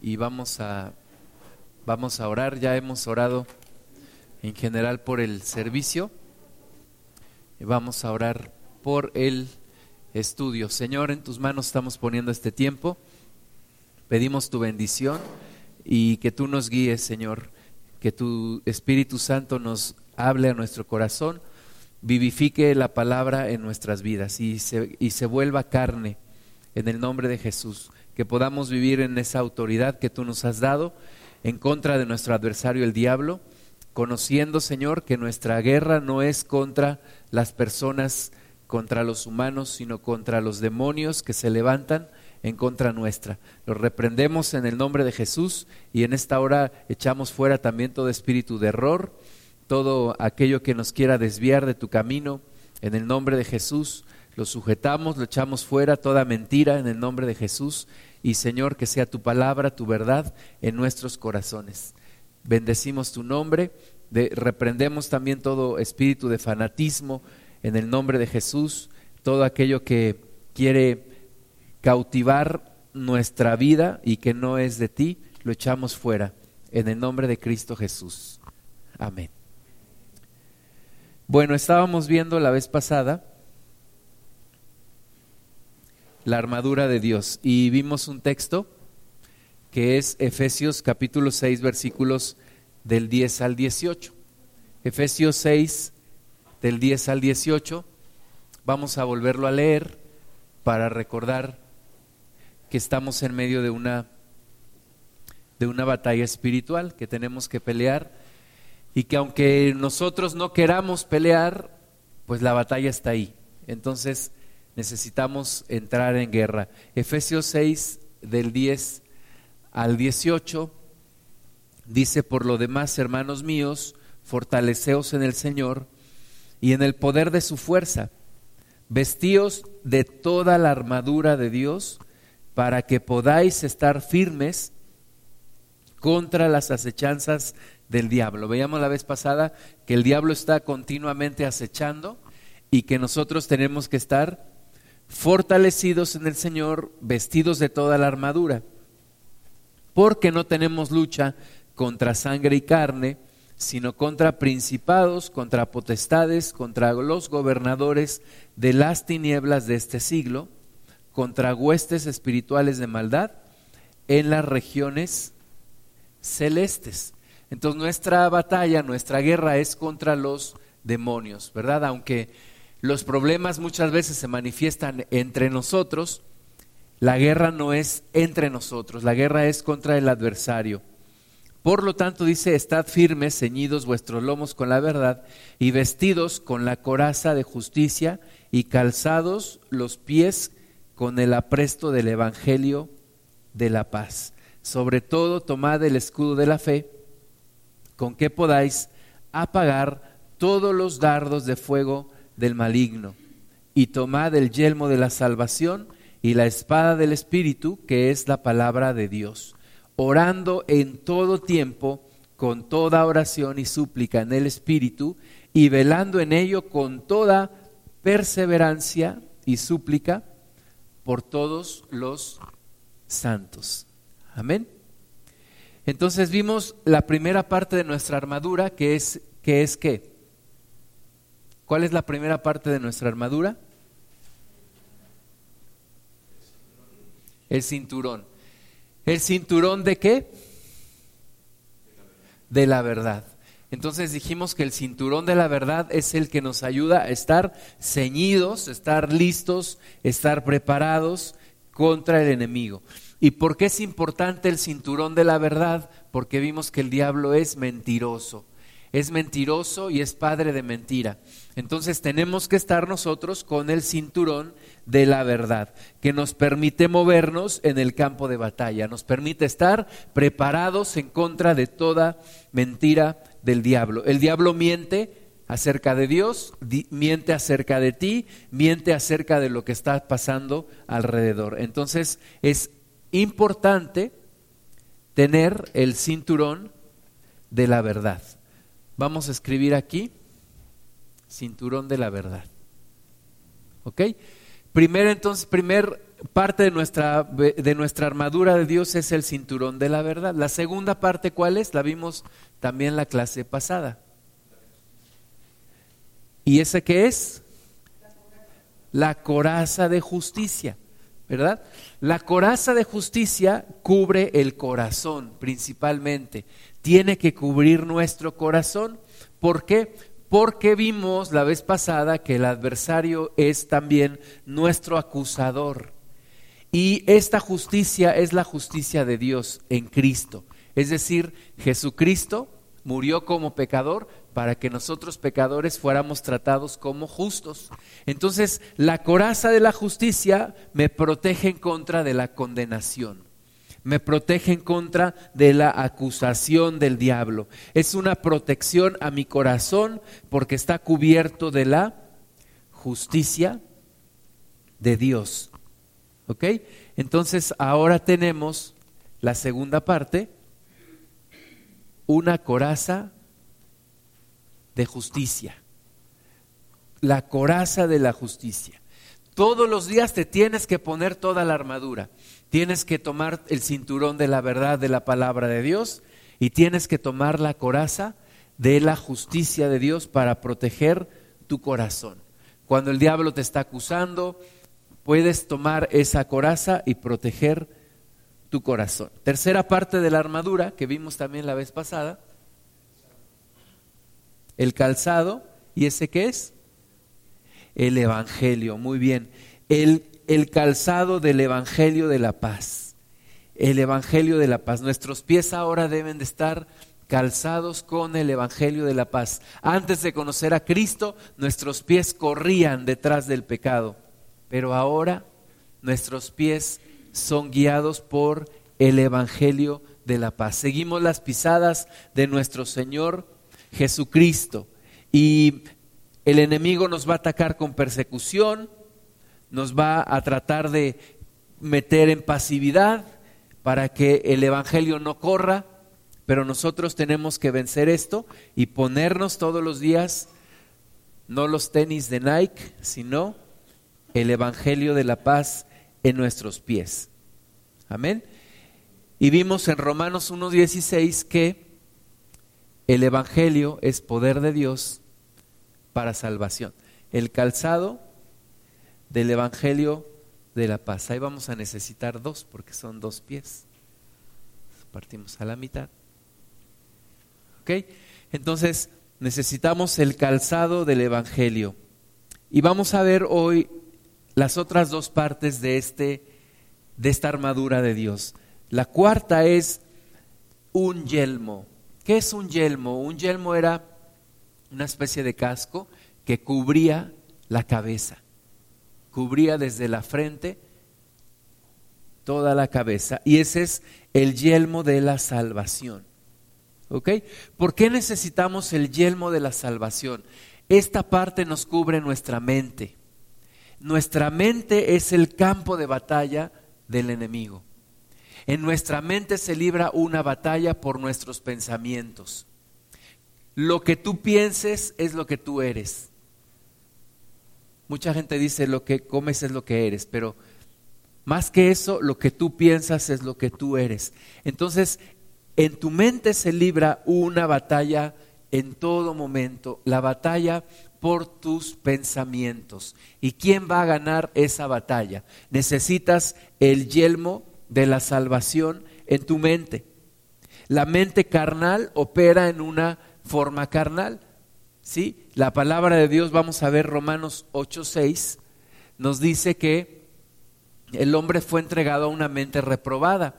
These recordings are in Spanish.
y vamos a, vamos a orar. Ya hemos orado en general por el servicio vamos a orar por el estudio. Señor, en tus manos estamos poniendo este tiempo. Pedimos tu bendición y que tú nos guíes, Señor, que tu Espíritu Santo nos hable a nuestro corazón, vivifique la palabra en nuestras vidas y se, y se vuelva carne en el nombre de Jesús, que podamos vivir en esa autoridad que tú nos has dado en contra de nuestro adversario el diablo, conociendo, Señor, que nuestra guerra no es contra las personas, contra los humanos, sino contra los demonios que se levantan en contra nuestra. Los reprendemos en el nombre de Jesús y en esta hora echamos fuera también todo espíritu de error, todo aquello que nos quiera desviar de tu camino, en el nombre de Jesús. Lo sujetamos, lo echamos fuera, toda mentira en el nombre de Jesús. Y Señor, que sea tu palabra, tu verdad en nuestros corazones. Bendecimos tu nombre, de, reprendemos también todo espíritu de fanatismo en el nombre de Jesús, todo aquello que quiere cautivar nuestra vida y que no es de ti, lo echamos fuera en el nombre de Cristo Jesús. Amén. Bueno, estábamos viendo la vez pasada la armadura de Dios y vimos un texto que es Efesios capítulo 6 versículos del 10 al 18. Efesios 6 del 10 al 18. Vamos a volverlo a leer para recordar que estamos en medio de una de una batalla espiritual que tenemos que pelear y que aunque nosotros no queramos pelear, pues la batalla está ahí. Entonces necesitamos entrar en guerra. Efesios 6 del 10 al 18 dice, por lo demás, hermanos míos, fortaleceos en el Señor y en el poder de su fuerza. Vestíos de toda la armadura de Dios para que podáis estar firmes contra las acechanzas del diablo. Veíamos la vez pasada que el diablo está continuamente acechando y que nosotros tenemos que estar fortalecidos en el Señor, vestidos de toda la armadura, porque no tenemos lucha contra sangre y carne, sino contra principados, contra potestades, contra los gobernadores de las tinieblas de este siglo, contra huestes espirituales de maldad en las regiones celestes. Entonces nuestra batalla, nuestra guerra es contra los demonios, ¿verdad? Aunque los problemas muchas veces se manifiestan entre nosotros, la guerra no es entre nosotros, la guerra es contra el adversario. Por lo tanto, dice, estad firmes, ceñidos vuestros lomos con la verdad y vestidos con la coraza de justicia y calzados los pies con el apresto del Evangelio de la paz. Sobre todo, tomad el escudo de la fe, con que podáis apagar todos los dardos de fuego del maligno, y tomad el yelmo de la salvación y la espada del Espíritu, que es la palabra de Dios, orando en todo tiempo, con toda oración y súplica en el Espíritu, y velando en ello con toda perseverancia y súplica por todos los santos. Amén. Entonces vimos la primera parte de nuestra armadura, que es que? ¿Cuál es la primera parte de nuestra armadura? El cinturón. ¿El cinturón de qué? De la verdad. Entonces dijimos que el cinturón de la verdad es el que nos ayuda a estar ceñidos, estar listos, estar preparados contra el enemigo. ¿Y por qué es importante el cinturón de la verdad? Porque vimos que el diablo es mentiroso. Es mentiroso y es padre de mentira. Entonces tenemos que estar nosotros con el cinturón de la verdad, que nos permite movernos en el campo de batalla, nos permite estar preparados en contra de toda mentira del diablo. El diablo miente acerca de Dios, miente acerca de ti, miente acerca de lo que está pasando alrededor. Entonces es importante tener el cinturón de la verdad. Vamos a escribir aquí, cinturón de la verdad. ¿Ok? Primero entonces, primer parte de nuestra, de nuestra armadura de Dios es el cinturón de la verdad. La segunda parte, ¿cuál es? La vimos también la clase pasada. ¿Y ese qué es? La coraza de justicia, ¿verdad? La coraza de justicia cubre el corazón principalmente. Tiene que cubrir nuestro corazón. ¿Por qué? Porque vimos la vez pasada que el adversario es también nuestro acusador. Y esta justicia es la justicia de Dios en Cristo. Es decir, Jesucristo murió como pecador para que nosotros pecadores fuéramos tratados como justos. Entonces, la coraza de la justicia me protege en contra de la condenación. Me protege en contra de la acusación del diablo. Es una protección a mi corazón porque está cubierto de la justicia de Dios. ¿Ok? Entonces ahora tenemos la segunda parte, una coraza de justicia. La coraza de la justicia. Todos los días te tienes que poner toda la armadura. Tienes que tomar el cinturón de la verdad de la palabra de Dios y tienes que tomar la coraza de la justicia de Dios para proteger tu corazón. Cuando el diablo te está acusando, puedes tomar esa coraza y proteger tu corazón. Tercera parte de la armadura que vimos también la vez pasada, el calzado, ¿y ese qué es? El Evangelio, muy bien. El, el calzado del Evangelio de la paz. El Evangelio de la paz. Nuestros pies ahora deben de estar calzados con el Evangelio de la paz. Antes de conocer a Cristo, nuestros pies corrían detrás del pecado pero ahora nuestros pies son guiados por el Evangelio de la paz. Seguimos las pisadas de nuestro Señor Jesucristo y el enemigo nos va a atacar con persecución, nos va a tratar de meter en pasividad para que el Evangelio no corra, pero nosotros tenemos que vencer esto y ponernos todos los días no los tenis de Nike, sino el Evangelio de la paz en nuestros pies. Amén. Y vimos en Romanos 1.16 que el Evangelio es poder de Dios para salvación. El calzado del Evangelio de la paz. Ahí vamos a necesitar dos porque son dos pies. Partimos a la mitad. ¿Ok? Entonces necesitamos el calzado del Evangelio. Y vamos a ver hoy las otras dos partes de, este, de esta armadura de Dios. La cuarta es un yelmo. ¿Qué es un yelmo? Un yelmo era una especie de casco que cubría la cabeza, cubría desde la frente toda la cabeza. Y ese es el yelmo de la salvación. ¿Ok? ¿Por qué necesitamos el yelmo de la salvación? Esta parte nos cubre nuestra mente. Nuestra mente es el campo de batalla del enemigo. En nuestra mente se libra una batalla por nuestros pensamientos. Lo que tú pienses es lo que tú eres. Mucha gente dice lo que comes es lo que eres, pero más que eso, lo que tú piensas es lo que tú eres. Entonces, en tu mente se libra una batalla en todo momento, la batalla por tus pensamientos. ¿Y quién va a ganar esa batalla? Necesitas el yelmo de la salvación en tu mente. La mente carnal opera en una forma carnal. ¿Sí? La palabra de Dios, vamos a ver Romanos 8:6, nos dice que el hombre fue entregado a una mente reprobada,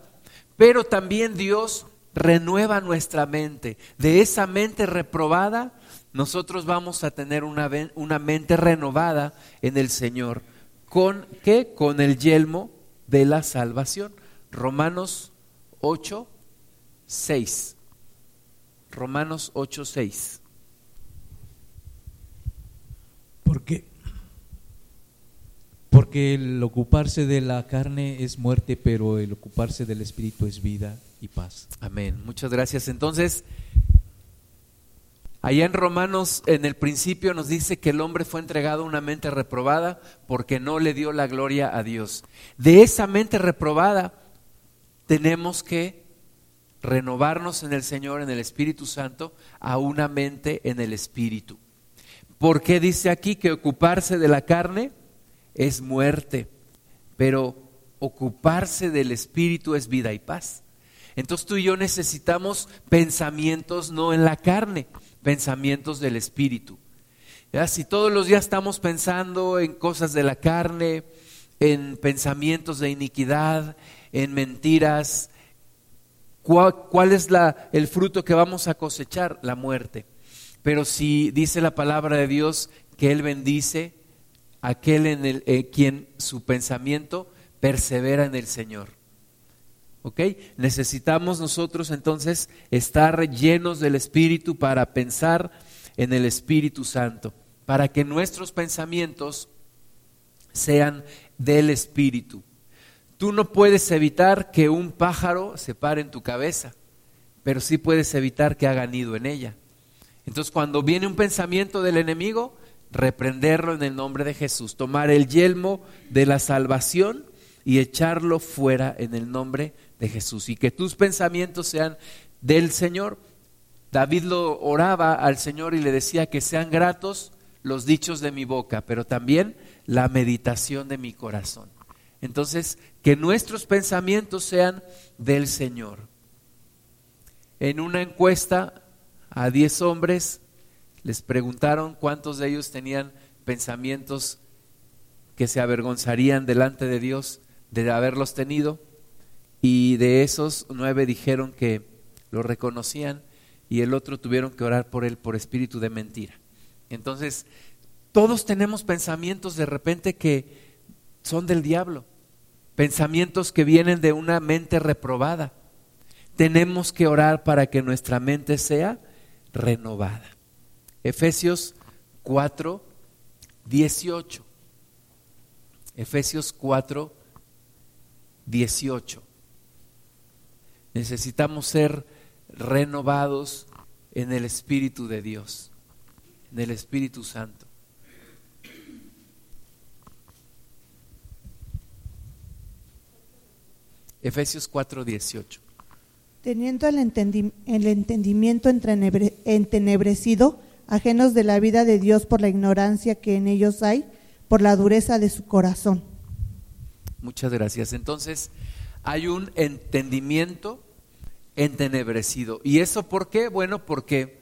pero también Dios renueva nuestra mente. De esa mente reprobada nosotros vamos a tener una, una mente renovada en el Señor. ¿Con qué? Con el yelmo de la salvación. Romanos 8, 6. Romanos 8, 6. Porque, porque el ocuparse de la carne es muerte, pero el ocuparse del Espíritu es vida y paz. Amén. Muchas gracias. Entonces, Allá en Romanos, en el principio nos dice que el hombre fue entregado a una mente reprobada porque no le dio la gloria a Dios. De esa mente reprobada tenemos que renovarnos en el Señor, en el Espíritu Santo, a una mente en el Espíritu. ¿Por qué dice aquí que ocuparse de la carne es muerte, pero ocuparse del Espíritu es vida y paz? Entonces tú y yo necesitamos pensamientos no en la carne, pensamientos del Espíritu. Si todos los días estamos pensando en cosas de la carne, en pensamientos de iniquidad, en mentiras, ¿cuál, es la, el fruto que vamos a cosechar? La muerte. Pero si dice la palabra de Dios que Él bendice aquel en el, eh, quien su pensamiento persevera en el Señor. ¿Ok? Necesitamos nosotros entonces estar llenos del Espíritu para pensar en el Espíritu Santo, para que nuestros pensamientos sean del Espíritu. Tú no puedes evitar que un pájaro se pare en tu cabeza, pero sí puedes evitar que haga nido en ella. Entonces cuando viene un pensamiento del enemigo, reprenderlo en el nombre de Jesús, tomar el yelmo de la salvación y echarlo fuera en el nombre de Jesús. Y que tus pensamientos sean del Señor. David lo oraba al Señor y le decía que sean gratos los dichos de mi boca, pero también la meditación de mi corazón. Entonces, que nuestros pensamientos sean del Señor. En una encuesta a 10 hombres les preguntaron cuántos de ellos tenían pensamientos que se avergonzarían delante de Dios de haberlos tenido y de esos nueve dijeron que lo reconocían y el otro tuvieron que orar por él por espíritu de mentira. Entonces, todos tenemos pensamientos de repente que son del diablo pensamientos que vienen de una mente reprobada. Tenemos que orar para que nuestra mente sea renovada. Efesios 4, 18. Efesios 4, 18. Necesitamos ser renovados en el Espíritu de Dios, en el Espíritu Santo. Efesios 4:18. Teniendo el, entendimiento entenebrecido, ajenos de la vida de Dios por la ignorancia que en ellos hay, por la dureza de su corazón. Muchas gracias. Entonces, hay un entendimiento entenebrecido. ¿Y eso por qué? Bueno, porque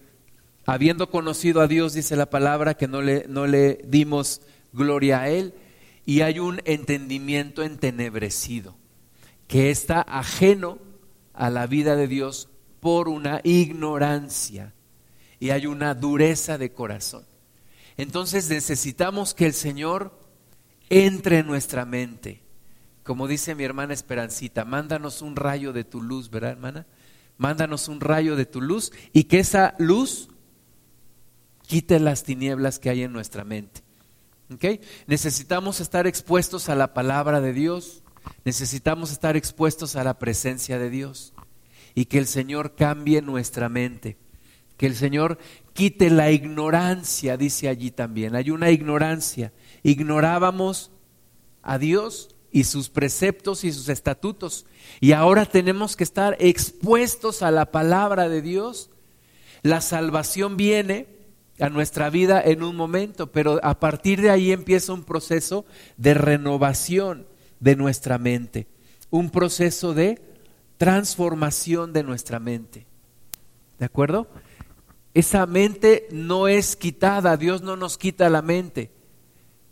habiendo conocido a Dios, dice la palabra, que no le, no le dimos gloria a Él, y hay un entendimiento entenebrecido que está ajeno a la vida de Dios por una ignorancia y hay una dureza de corazón. Entonces necesitamos que el Señor entre en nuestra mente. Como dice mi hermana Esperancita, mándanos un rayo de tu luz, ¿verdad, hermana? Mándanos un rayo de tu luz y que esa luz quite las tinieblas que hay en nuestra mente. Necesitamos estar expuestos a la palabra de Dios necesitamos estar expuestos a la presencia de Dios y que el Señor cambie nuestra mente, que el Señor quite la ignorancia, dice allí también. Hay una ignorancia. Ignorábamos a Dios y sus preceptos y sus estatutos. Y ahora tenemos que estar expuestos a la palabra de Dios. La salvación viene a nuestra vida en un momento, pero a partir de ahí empieza un proceso de renovación de nuestra mente, un proceso de transformación de nuestra mente. ¿De acuerdo? Esa mente no es quitada, Dios no nos quita la mente.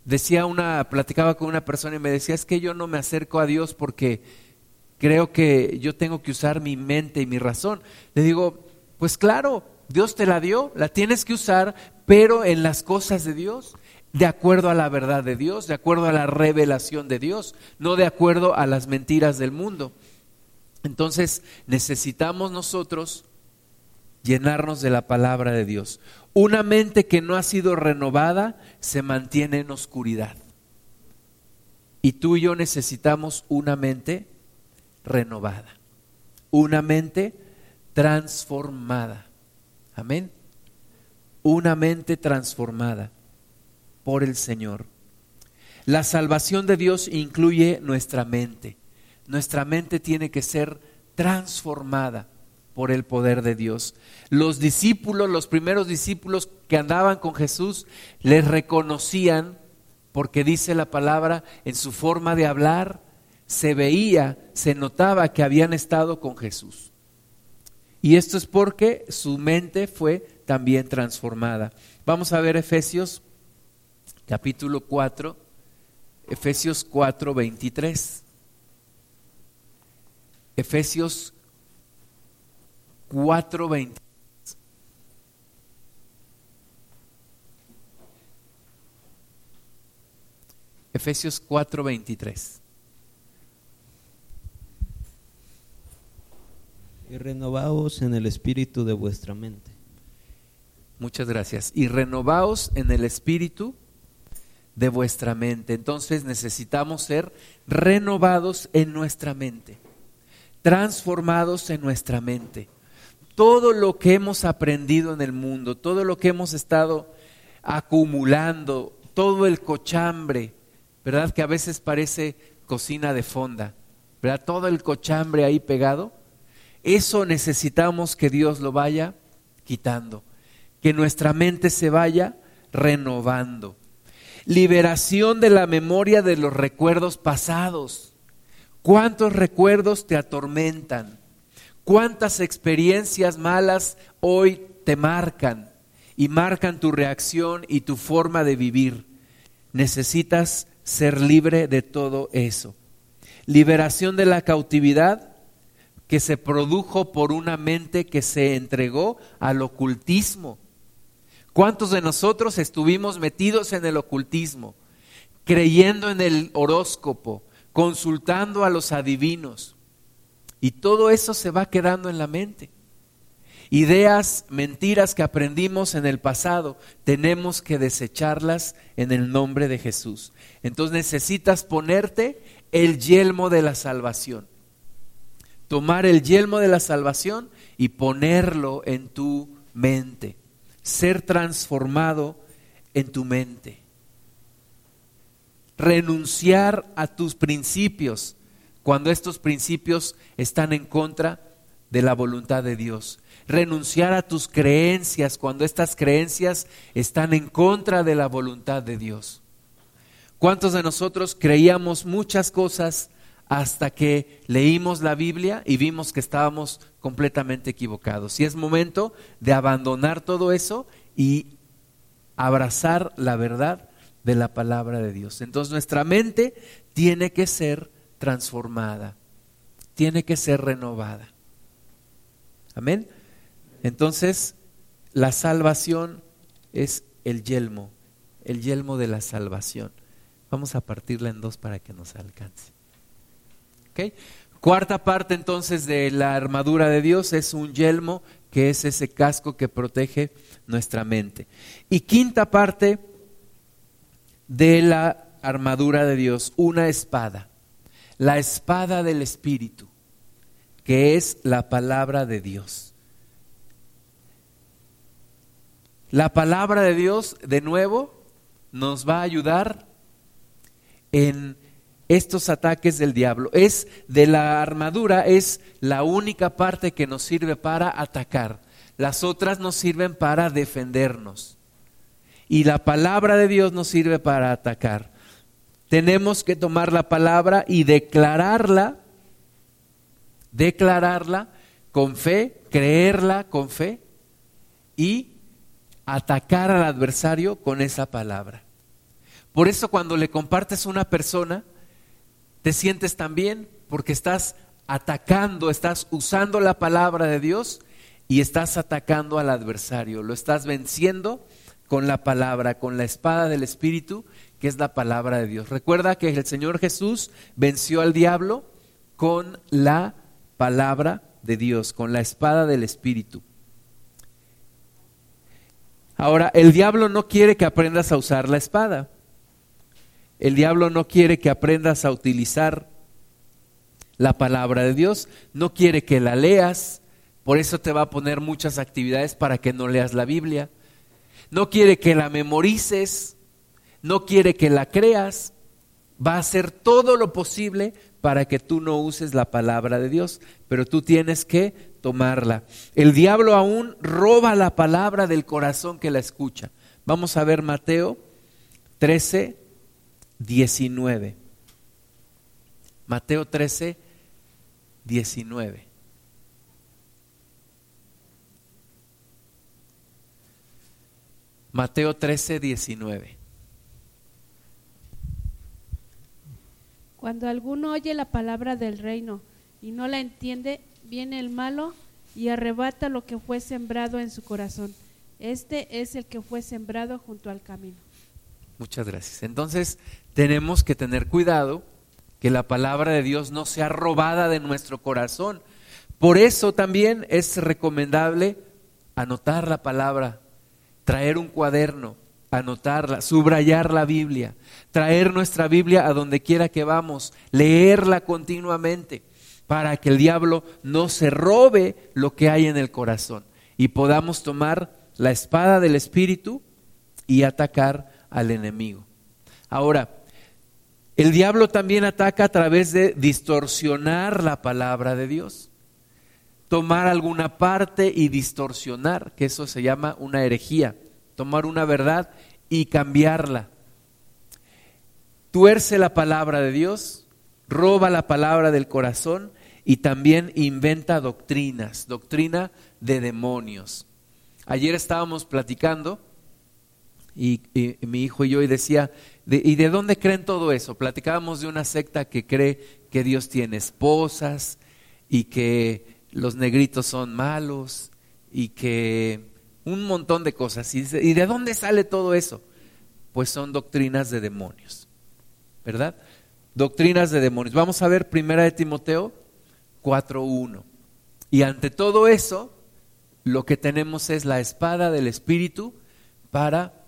Decía una, platicaba con una persona y me decía, es que yo no me acerco a Dios porque creo que yo tengo que usar mi mente y mi razón. Le digo, pues claro, Dios te la dio, la tienes que usar, pero en las cosas de Dios de acuerdo a la verdad de Dios, de acuerdo a la revelación de Dios, no de acuerdo a las mentiras del mundo. Entonces necesitamos nosotros llenarnos de la palabra de Dios. Una mente que no ha sido renovada se mantiene en oscuridad. Y tú y yo necesitamos una mente renovada, una mente transformada. Amén. una mente transformada por el Señor. La salvación de Dios incluye nuestra mente. Nuestra mente tiene que ser transformada por el poder de Dios. Los discípulos, los primeros discípulos que andaban con Jesús, les reconocían, porque dice la palabra, en su forma de hablar, se veía, se notaba que habían estado con Jesús. Y esto es porque su mente fue también transformada. Vamos a ver Efesios capítulo 4, Efesios 4, 23. Efesios 4, 23. Efesios 4, 23. Y renovaos en el espíritu de vuestra mente. Muchas gracias. Y renovaos en el espíritu de vuestra mente. Entonces necesitamos ser renovados en nuestra mente, transformados en nuestra mente. Todo lo que hemos aprendido en el mundo, todo lo que hemos estado acumulando, todo el cochambre, ¿verdad? Que a veces parece cocina de fonda, ¿verdad? Todo el cochambre ahí pegado, eso necesitamos que Dios lo vaya quitando, que nuestra mente se vaya renovando liberación de la memoria de los recuerdos pasados. ¿Cuántos recuerdos te atormentan? ¿Cuántas experiencias malas hoy te marcan y marcan tu reacción y tu forma de vivir? Necesitas ser libre de todo eso. Liberación de la cautividad que se produjo por una mente que se entregó al ocultismo ¿Cuántos de nosotros estuvimos metidos en el ocultismo, creyendo en el horóscopo, consultando a los adivinos? Y todo eso se va quedando en la mente. Ideas, mentiras que aprendimos en el pasado, tenemos que desecharlas en el nombre de Jesús. Entonces necesitas ponerte el yelmo de la salvación. Tomar el yelmo de la salvación y ponerlo en tu mente ser transformado en tu mente. Renunciar a tus principios cuando estos principios están en contra de la voluntad de Dios. Renunciar a tus creencias cuando estas creencias están en contra de la voluntad de Dios. ¿Cuántos de nosotros creíamos muchas cosas hasta que leímos la Biblia y vimos que estábamos completamente equivocados. Y es momento de abandonar todo eso y abrazar la verdad de la palabra de Dios. Entonces nuestra mente tiene que ser transformada, tiene que ser renovada. Amén. Entonces, la salvación es el yelmo, el yelmo de la salvación. Vamos a partirla en dos para que nos alcance. Cuarta parte entonces de la armadura de Dios es un yelmo, que es ese casco que protege nuestra mente. Y quinta parte de la armadura de Dios, una espada, la espada del Espíritu, que es la palabra de Dios. La palabra de Dios, de nuevo, nos va a ayudar en estos ataques del diablo. Es de la armadura, es la única parte que nos sirve para atacar. Las otras nos sirven para defendernos. Y la palabra de Dios nos sirve para atacar. Tenemos que tomar la palabra y declararla, declararla con fe, creerla con fe y atacar al adversario con esa palabra. Por eso cuando le compartes a una persona, te sientes tan bien porque estás atacando, estás usando la palabra de Dios y estás atacando al adversario, lo estás venciendo con la palabra, con la espada del Espíritu, que es la palabra de Dios. Recuerda que el Señor Jesús venció al diablo con la palabra de Dios, con la espada del Espíritu. Ahora, el diablo no quiere que aprendas a usar la espada. El diablo no quiere que aprendas a utilizar la palabra de Dios, no quiere que la leas, por eso te va a poner muchas actividades para que no leas la Biblia. no quiere que la memorices, no quiere que la creas, va a hacer todo lo posible para que tú no uses la palabra de Dios, pero tú tienes que tomarla. El diablo aún roba la palabra del corazón que la escucha. Vamos a ver Mateo 13, 19. Mateo 13, 19. Mateo 13, 19. Cuando alguno oye la palabra del reino y no la entiende, viene el malo y arrebata lo que fue sembrado en su corazón. Este es el que fue sembrado junto al camino. Muchas gracias. Entonces, tenemos que tener cuidado que la palabra de Dios no sea robada de nuestro corazón. Por eso también es recomendable anotar la palabra, traer un cuaderno, anotarla, subrayar la Biblia, traer nuestra Biblia a donde quiera que vamos, leerla continuamente para que el diablo no se robe lo que hay en el corazón y podamos tomar la espada del Espíritu y atacar al enemigo. Ahora, el diablo también ataca a través de distorsionar la palabra de Dios. Tomar alguna parte y distorsionar, que eso se llama una herejía. Tomar una verdad y cambiarla. Tuerce la palabra de Dios, roba la palabra del corazón y también inventa doctrinas, doctrina de demonios. Ayer estábamos platicando y, mi hijo y yo y decía, ¿y de dónde creen todo eso? Platicábamos de una secta que cree que Dios tiene esposas y que los negritos son malos y que un montón de cosas. ¿Y de dónde sale todo eso? Pues son doctrinas de demonios, ¿verdad? Doctrinas de demonios. Vamos a ver primera de Timoteo 4.1. Y ante todo eso, lo que tenemos es la espada del Espíritu para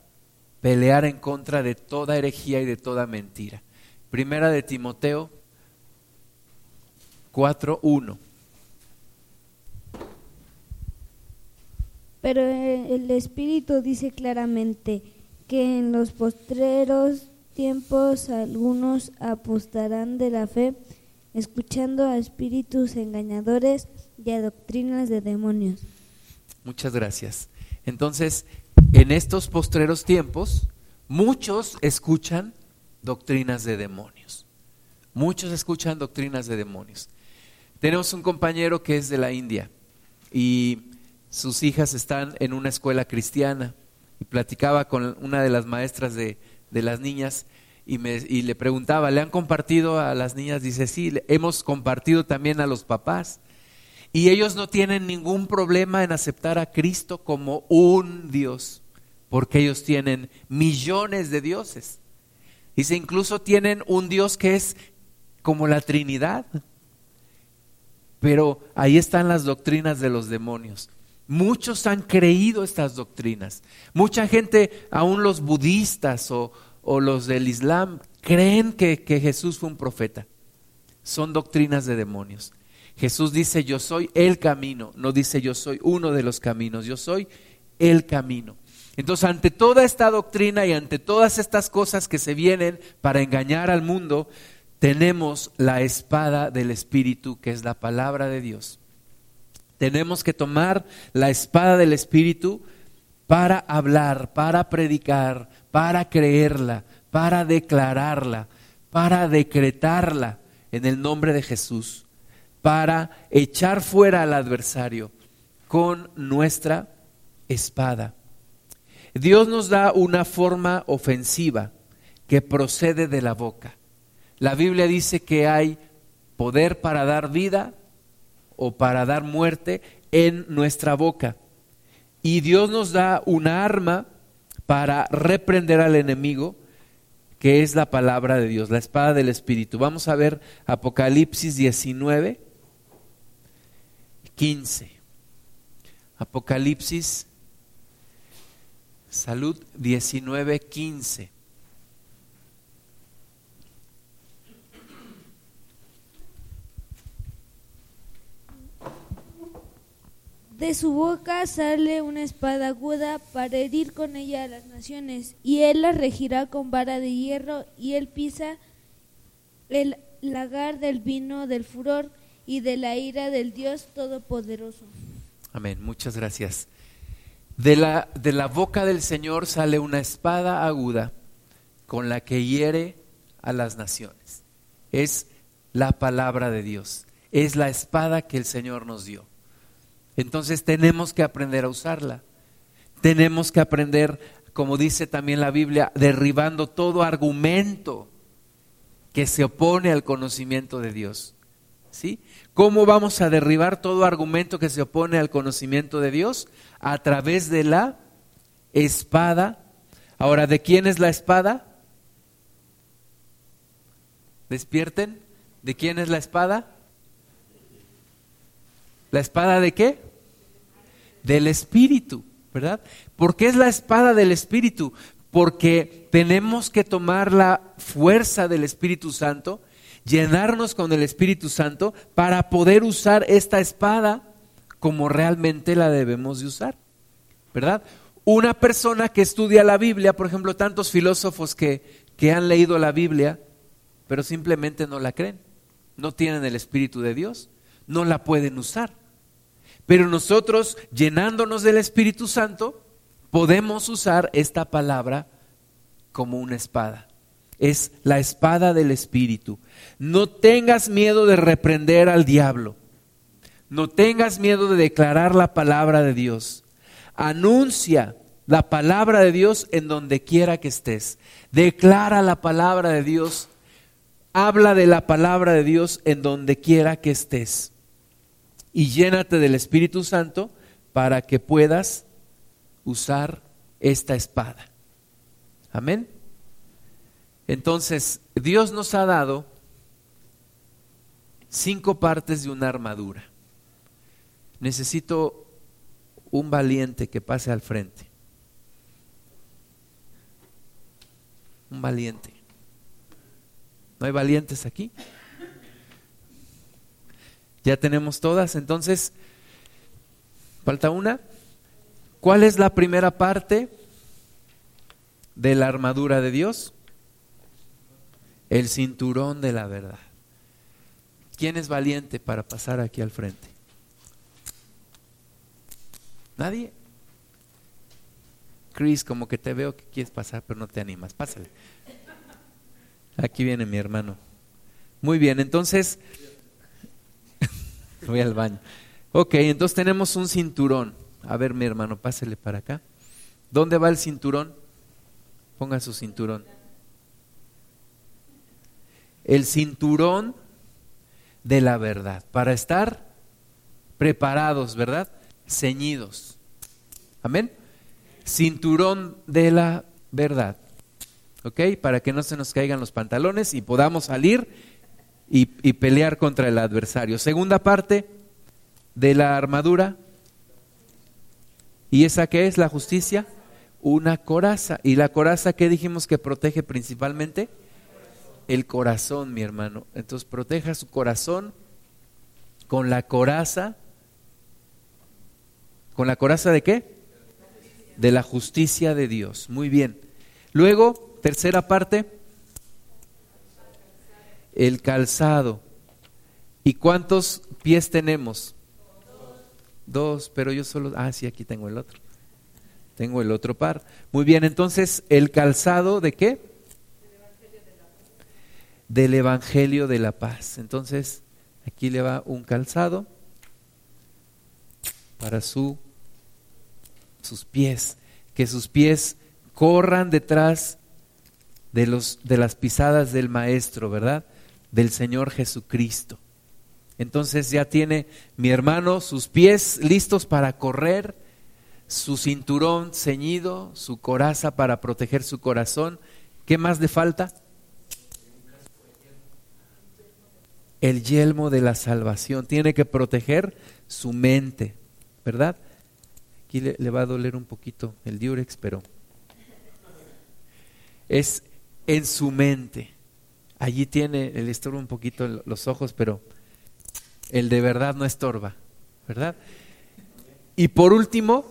pelear en contra de toda herejía y de toda mentira. Primera de Timoteo 4.1. Pero el Espíritu dice claramente que en los postreros tiempos algunos apostarán de la fe escuchando a espíritus engañadores y a doctrinas de demonios. Muchas gracias. Entonces, en estos postreros tiempos, muchos escuchan doctrinas de demonios. Muchos escuchan doctrinas de demonios. Tenemos un compañero que es de la India y sus hijas están en una escuela cristiana y platicaba con una de las maestras de, las niñas y, me, y le preguntaba, ¿le han compartido a las niñas? Dice, sí, hemos compartido también a los papás. Y ellos no tienen ningún problema en aceptar a Cristo como un Dios, porque ellos tienen millones de dioses. Dice, incluso tienen un Dios que es como la Trinidad. Pero ahí están las doctrinas de los demonios. Muchos han creído estas doctrinas. Mucha gente, aún los budistas o, los del Islam creen que, que Jesús fue un profeta. Son doctrinas de demonios. Jesús dice, yo soy el camino, no dice yo soy uno de los caminos, yo soy el camino. Entonces, ante toda esta doctrina y ante todas estas cosas que se vienen para engañar al mundo, tenemos la espada del Espíritu, que es la palabra de Dios. Tenemos que tomar la espada del Espíritu para hablar, para predicar, para creerla, para declararla, para decretarla en el nombre de Jesús, para echar fuera al adversario con nuestra espada. Dios nos da una forma ofensiva que procede de la boca. La Biblia dice que hay poder para dar vida o para dar muerte en nuestra boca. Y Dios nos da una arma para reprender al enemigo, que es la palabra de Dios, la espada del Espíritu. Vamos a ver Apocalipsis 19, 15. Apocalipsis, salud 19, 15. De su boca sale una espada aguda para herir con ella a las naciones, y él las regirá con vara de hierro, y él pisa el lagar del vino del furor y de la ira del Dios Todopoderoso. Amén, muchas gracias. De la, de la boca del Señor sale una espada aguda con la que hiere a las naciones. Es la palabra de Dios, es la espada que el Señor nos dio. Entonces tenemos que aprender a usarla. Tenemos que aprender, como dice también la Biblia, derribando todo argumento que se opone al conocimiento de Dios. ¿Sí? ¿Cómo vamos a derribar todo argumento que se opone al conocimiento de Dios? A través de la espada. Ahora, ¿de quién es la espada? Despierten. ¿De quién es la espada? ¿La espada de qué? Del Espíritu, ¿verdad? ¿Por qué es la espada del Espíritu? Porque tenemos que tomar la fuerza del Espíritu Santo, llenarnos con el Espíritu Santo para poder usar esta espada como realmente la debemos de usar, ¿verdad? Una persona que estudia la Biblia, por ejemplo, tantos filósofos que, que han leído la Biblia, pero simplemente no la creen, no tienen el Espíritu de Dios, no la pueden usar. Pero nosotros, llenándonos del Espíritu Santo, podemos usar esta palabra como una espada. Es la espada del Espíritu. No tengas miedo de reprender al diablo. No tengas miedo de declarar la palabra de Dios. Anuncia la palabra de Dios en donde quiera que estés. Declara la palabra de Dios. Habla de la palabra de Dios en donde quiera que estés y llénate del Espíritu Santo para que puedas usar esta espada. Amén. Entonces, Dios nos ha dado cinco partes de una armadura. Necesito un valiente que pase al frente. Un valiente. ¿No hay valientes aquí? Ya tenemos todas, entonces, falta una. ¿Cuál es la primera parte de la armadura de Dios? El cinturón de la verdad. ¿Quién es valiente para pasar aquí al frente? ¿Nadie? Chris, como que te veo que quieres pasar, pero no te animas. Pásale. Aquí viene mi hermano. Muy bien, entonces Voy al baño. Ok, entonces tenemos un cinturón. A ver, mi hermano, pásele para acá. ¿Dónde va el cinturón? Ponga su cinturón. El cinturón de la verdad, para estar preparados, ¿verdad? Ceñidos. Amén. Cinturón de la verdad. ¿Ok? Para que no se nos caigan los pantalones y podamos salir y, pelear contra el adversario. Segunda parte de la armadura. ¿Y esa qué es la justicia? Una coraza. ¿Y la coraza qué dijimos que protege principalmente? El corazón, mi hermano. Entonces proteja su corazón con la coraza. ¿Con la coraza de qué? De la justicia de Dios. Muy bien. Luego, tercera parte, el calzado. ¿Y cuántos pies tenemos? Dos. pero yo solo... Ah, sí, aquí tengo el otro. Tengo el otro par. Muy bien, entonces, ¿el calzado de qué? Del Evangelio de la Paz. Entonces, aquí le va un calzado para su, sus pies. Que sus pies corran detrás de, los, de las pisadas del Maestro, ¿verdad? del Señor Jesucristo. Entonces ya tiene mi hermano sus pies listos para correr, su cinturón ceñido, su coraza para proteger su corazón. ¿Qué más le falta? El yelmo de la salvación. Tiene que proteger su mente, ¿verdad? Aquí le, va a doler un poquito el diurex, pero es en su mente. Allí tiene el estorbo un poquito los ojos, pero el de verdad no estorba, ¿verdad? Y por último,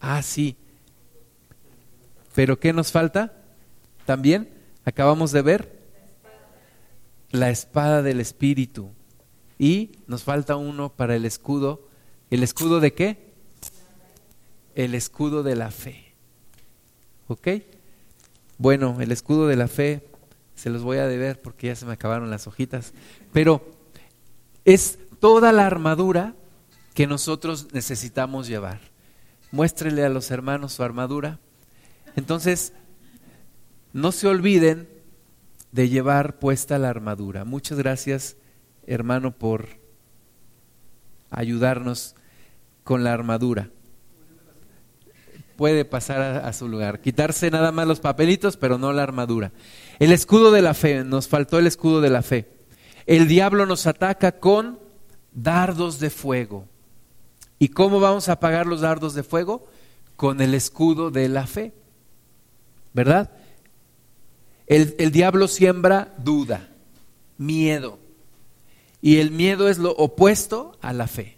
ah, sí. Pero ¿qué nos falta? También acabamos de ver la espada del Espíritu. Y nos falta uno para el escudo. ¿El escudo de qué? El escudo de la fe. ¿Ok? Bueno, el escudo de la fe se los voy a deber porque ya se me acabaron las hojitas. Pero es toda la armadura que nosotros necesitamos llevar. Muéstrele a los hermanos su armadura. Entonces, no se olviden de llevar puesta la armadura. Muchas gracias, hermano, por ayudarnos con la armadura. Puede pasar a, a, su lugar. Quitarse nada más los papelitos, pero no la armadura. El escudo de la fe, nos faltó el escudo de la fe. El diablo nos ataca con dardos de fuego. ¿Y cómo vamos a apagar los dardos de fuego? Con el escudo de la fe. ¿Verdad? El, el, diablo siembra duda, miedo. Y el miedo es lo opuesto a la fe.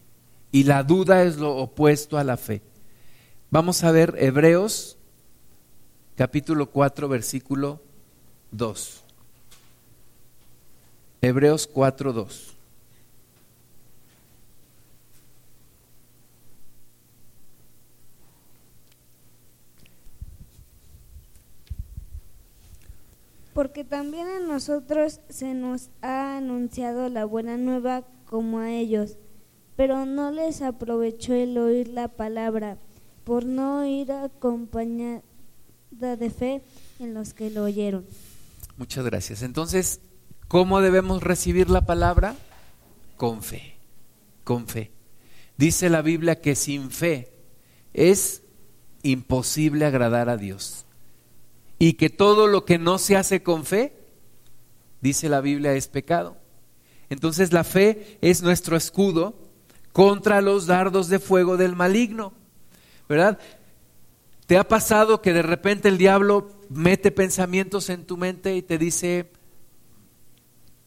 Y la duda es lo opuesto a la fe. Vamos a ver Hebreos capítulo 4 versículo 2. Hebreos 4, 2. Porque también a nosotros se nos ha anunciado la buena nueva como a ellos, pero no les aprovechó el oír la palabra, por no ir acompañada de fe en los que lo oyeron. Muchas gracias. Entonces, ¿cómo debemos recibir la palabra? Con fe, con fe. Dice la Biblia que sin fe es imposible agradar a Dios. Y que todo lo que no se hace con fe, dice la Biblia, es pecado. Entonces la fe es nuestro escudo contra los dardos de fuego del maligno. ¿Verdad? ¿Te ha pasado que de repente el diablo mete pensamientos en tu mente y te dice,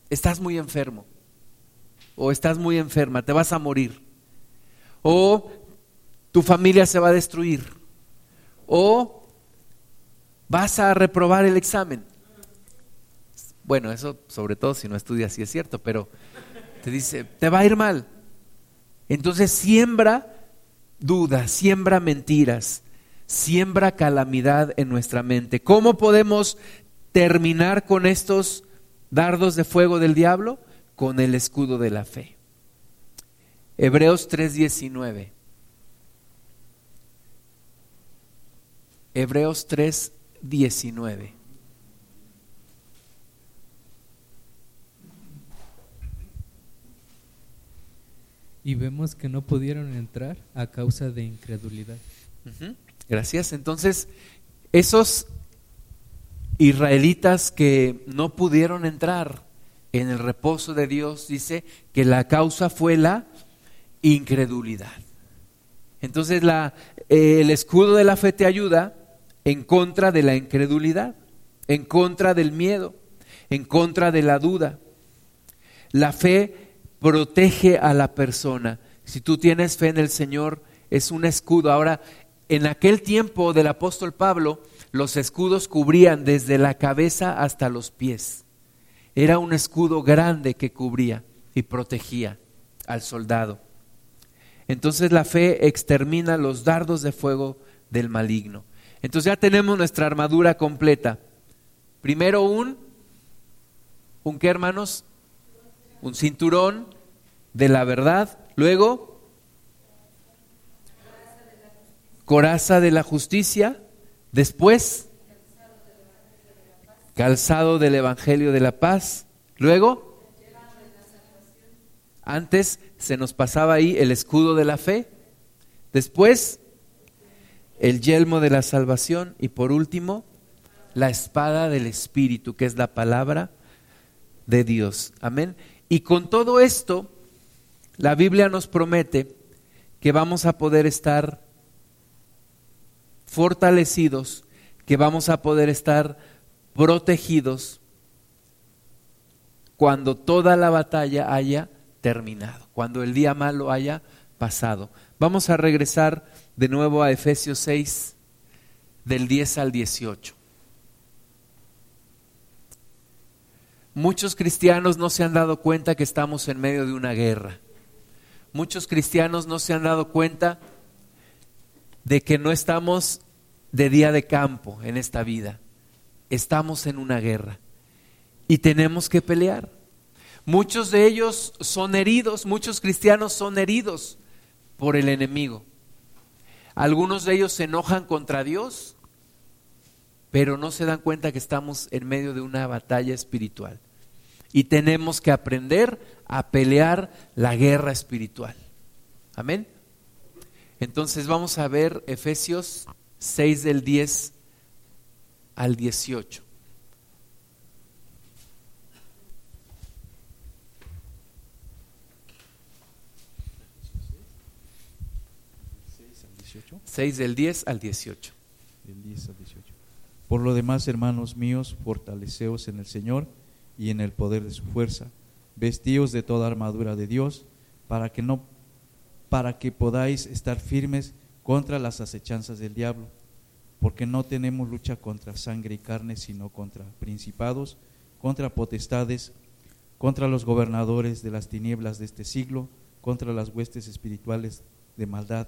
estás muy enfermo, o estás muy enferma, te vas a morir, o tu familia se va a destruir, o vas a reprobar el examen? Bueno, eso sobre todo si no estudias sí es cierto, pero te dice, te va a ir mal. Entonces siembra dudas, siembra mentiras siembra calamidad en nuestra mente. ¿Cómo podemos terminar con estos dardos de fuego del diablo? Con el escudo de la fe. Hebreos 3:19. Hebreos 3:19. Y vemos que no pudieron entrar a causa de incredulidad. Gracias. Entonces, esos israelitas que no pudieron entrar en el reposo de Dios, dice que la causa fue la incredulidad. Entonces, la, eh, el escudo de la fe te ayuda en contra de la incredulidad, en contra del miedo, en contra de la duda. La fe protege a la persona. Si tú tienes fe en el Señor, es un escudo. Ahora, en aquel tiempo del apóstol Pablo, los escudos cubrían desde la cabeza hasta los pies. Era un escudo grande que cubría y protegía al soldado. Entonces la fe extermina los dardos de fuego del maligno. Entonces ya tenemos nuestra armadura completa. Primero un, ¿un qué hermanos? Un cinturón de la verdad. Luego coraza de la justicia, después calzado del Evangelio de la paz, luego antes se nos pasaba ahí el escudo de la fe, después el yelmo de la salvación y por último la espada del Espíritu, que es la palabra de Dios. Amén. Y con todo esto, la Biblia nos promete que vamos a poder estar fortalecidos, que vamos a poder estar protegidos cuando toda la batalla haya terminado, cuando el día malo haya pasado. Vamos a regresar de nuevo a Efesios 6, del 10 al 18. Muchos cristianos no se han dado cuenta que estamos en medio de una guerra. Muchos cristianos no se han dado cuenta de que no estamos de día de campo en esta vida. Estamos en una guerra y tenemos que pelear. Muchos de ellos son heridos, muchos cristianos son heridos por el enemigo. Algunos de ellos se enojan contra Dios, pero no se dan cuenta que estamos en medio de una batalla espiritual. Y tenemos que aprender a pelear la guerra espiritual. Amén. Entonces vamos a ver Efesios 6 del 10 al 18. Seis del 10 al 18. Del 10 al 18. Por lo demás, hermanos míos, fortaleceos en el Señor y en el poder de su fuerza, vestíos de toda armadura de Dios, para que no para que podáis estar firmes contra las acechanzas del diablo, porque no tenemos lucha contra sangre y carne, sino contra principados, contra potestades, contra los gobernadores de las tinieblas de este siglo, contra las huestes espirituales de maldad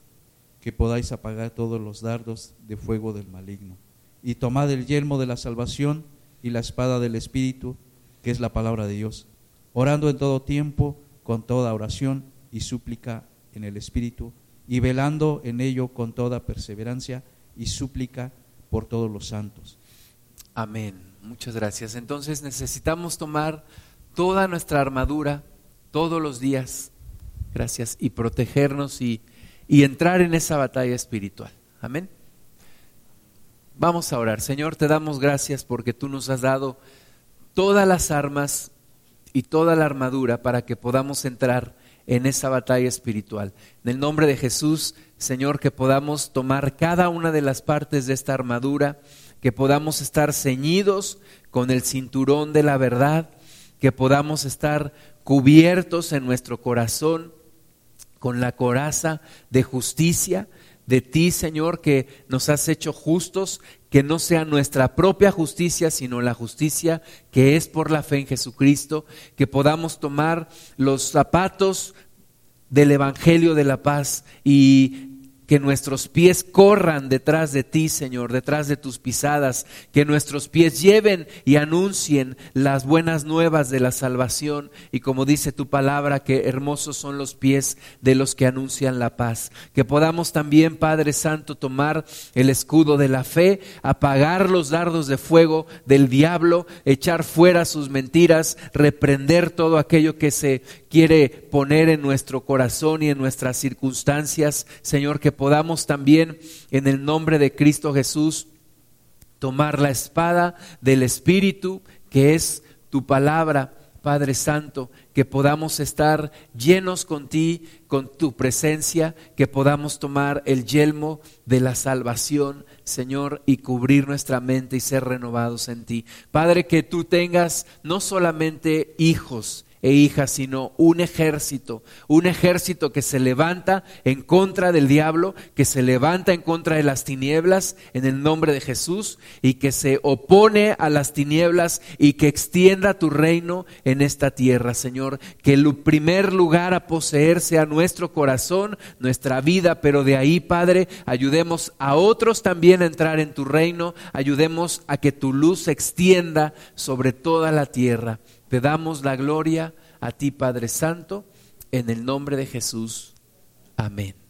que podáis apagar todos los dardos de fuego del maligno. Y tomad el yelmo de la salvación y la espada del Espíritu, que es la palabra de Dios, orando en todo tiempo con toda oración y súplica en el Espíritu y velando en ello con toda perseverancia y súplica por todos los santos. Amén. Muchas gracias. Entonces necesitamos tomar toda nuestra armadura todos los días, gracias, y protegernos y, y entrar en esa batalla espiritual. Amén. Vamos a orar. Señor, te damos gracias porque tú nos has dado todas las armas y toda la armadura para que podamos entrar en esa batalla espiritual. En el nombre de Jesús, Señor, que podamos tomar cada una de las partes de esta armadura, que podamos estar ceñidos con el cinturón de la verdad, que podamos estar cubiertos en nuestro corazón con la coraza de justicia, de ti, Señor, que nos has hecho justos, que no sea nuestra propia justicia, sino la justicia que es por la fe en Jesucristo, que podamos tomar los zapatos del Evangelio de la paz y que nuestros pies corran detrás de ti, Señor, detrás de tus pisadas, que nuestros pies lleven y anuncien las buenas nuevas de la salvación y como dice tu palabra, que hermosos son los pies de los que anuncian la paz. Que podamos también, Padre Santo, tomar el escudo de la fe, apagar los dardos de fuego del diablo, echar fuera sus mentiras, reprender todo aquello que se quiere poner en nuestro corazón y en nuestras circunstancias, Señor, que podamos también en el nombre de Cristo Jesús tomar la espada del Espíritu, que es tu palabra, Padre Santo, que podamos estar llenos con ti, con tu presencia, que podamos tomar el yelmo de la salvación, Señor, y cubrir nuestra mente y ser renovados en ti. Padre, que tú tengas no solamente hijos, e hijas, sino un ejército, un ejército que se levanta en contra del diablo, que se levanta en contra de las tinieblas en el nombre de Jesús y que se opone a las tinieblas y que extienda tu reino en esta tierra, Señor. Que el primer lugar a poseer sea nuestro corazón, nuestra vida, pero de ahí, Padre, ayudemos a otros también a entrar en tu reino, ayudemos a que tu luz se extienda sobre toda la tierra. Te damos la gloria a ti, Padre Santo, en el nombre de Jesús. Amén.